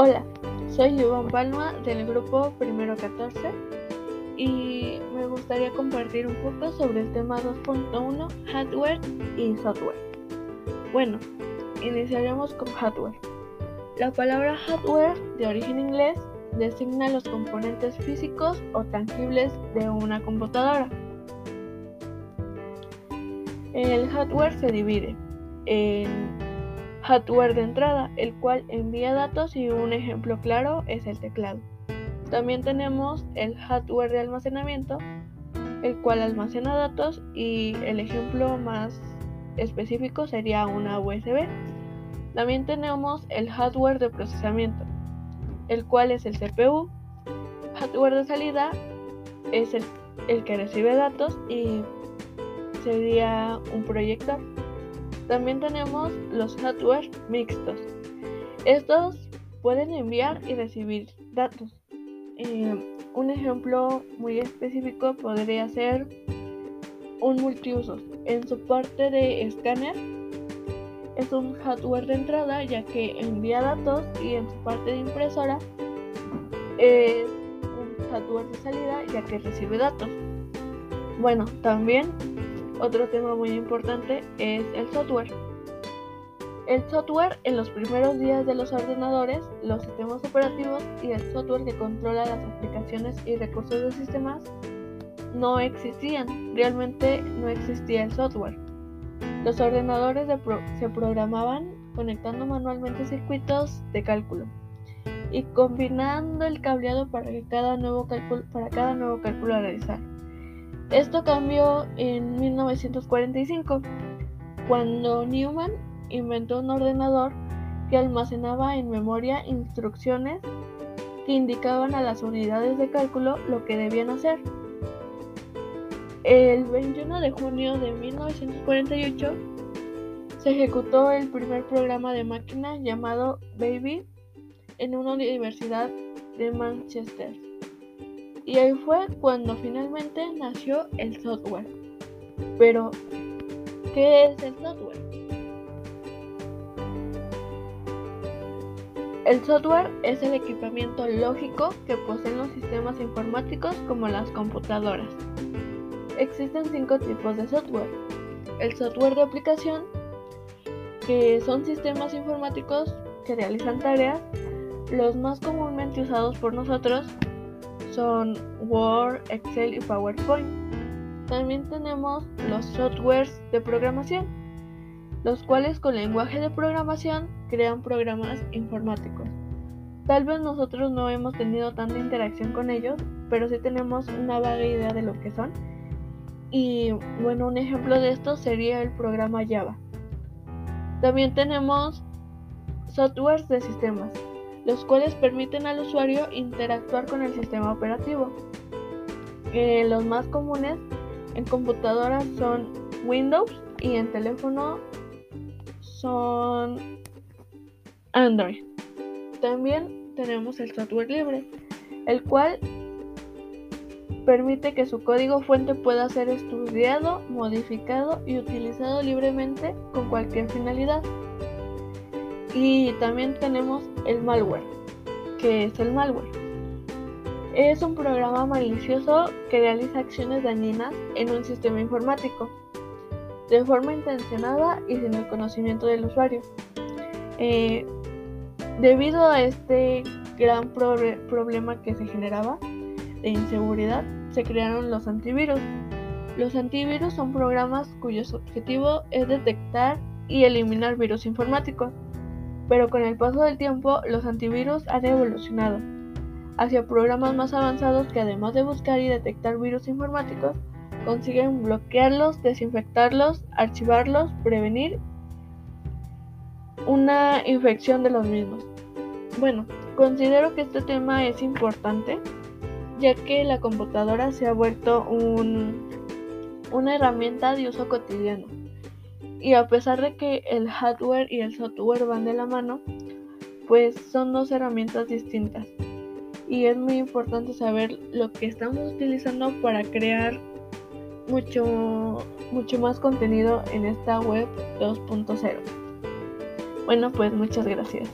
Hola, soy Iván Palma del grupo Primero 14 y me gustaría compartir un poco sobre el tema 2.1, hardware y software. Bueno, iniciaremos con hardware. La palabra hardware, de origen inglés, designa los componentes físicos o tangibles de una computadora. El hardware se divide en hardware de entrada, el cual envía datos y un ejemplo claro es el teclado. También tenemos el hardware de almacenamiento, el cual almacena datos y el ejemplo más específico sería una USB. También tenemos el hardware de procesamiento, el cual es el CPU. Hardware de salida es el, que recibe datos y sería un proyector. También tenemos los hardware mixtos. Estos pueden enviar y recibir datos. Eh, un ejemplo muy específico podría ser un multiusos. En su parte de escáner es un hardware de entrada ya que envía datos y en su parte de impresora es un hardware de salida ya que recibe datos. Bueno, también otro tema muy importante es el software. El software en los primeros días de los ordenadores, los sistemas operativos y el software que controla las aplicaciones y recursos de sistemas no existían. Realmente no existía el software. Los ordenadores se programaban conectando manualmente circuitos de cálculo y combinando el cableado para, cada nuevo cálculo, para cada nuevo cálculo a realizar. Esto cambió en 1945, cuando Newman inventó un ordenador que almacenaba en memoria instrucciones que indicaban a las unidades de cálculo lo que debían hacer. El 21 de junio de 1948 se ejecutó el primer programa de máquina llamado Baby en una universidad de Manchester. Y ahí fue cuando finalmente nació el software. Pero, ¿qué es el software? El software es el equipamiento lógico que poseen los sistemas informáticos como las computadoras. Existen cinco tipos de software. El software de aplicación, que son sistemas informáticos que realizan tareas. Los más comúnmente usados por nosotros son Word, Excel y PowerPoint. También tenemos los softwares de programación, los cuales con lenguaje de programación crean programas informáticos. Tal vez nosotros no hemos tenido tanta interacción con ellos, pero sí tenemos una vaga idea de lo que son. Y bueno, un ejemplo de esto sería el programa Java. También tenemos softwares de sistemas, los cuales permiten al usuario interactuar con el sistema operativo. Eh, los más comunes en computadoras son Windows y en teléfono son Android. También tenemos el software libre, el cual permite que su código fuente pueda ser estudiado, modificado y utilizado libremente con cualquier finalidad. Y también tenemos el malware. que es el malware? Es un programa malicioso que realiza acciones dañinas en un sistema informático de forma intencionada y sin el conocimiento del usuario. Eh, debido a este gran problema que se generaba de inseguridad, se crearon los antivirus. Los antivirus son programas cuyo objetivo es detectar y eliminar virus informáticos pero con el paso del tiempo los antivirus han evolucionado hacia programas más avanzados que además de buscar y detectar virus informáticos, consiguen bloquearlos, desinfectarlos, archivarlos, prevenir una infección de los mismos. Bueno, considero que este tema es importante ya que la computadora se ha vuelto una herramienta de uso cotidiano y a pesar de que el hardware y el software van de la mano, pues son dos herramientas distintas. Y es muy importante saber lo que estamos utilizando para crear mucho, mucho más contenido en esta web 2.0. Bueno, pues muchas gracias.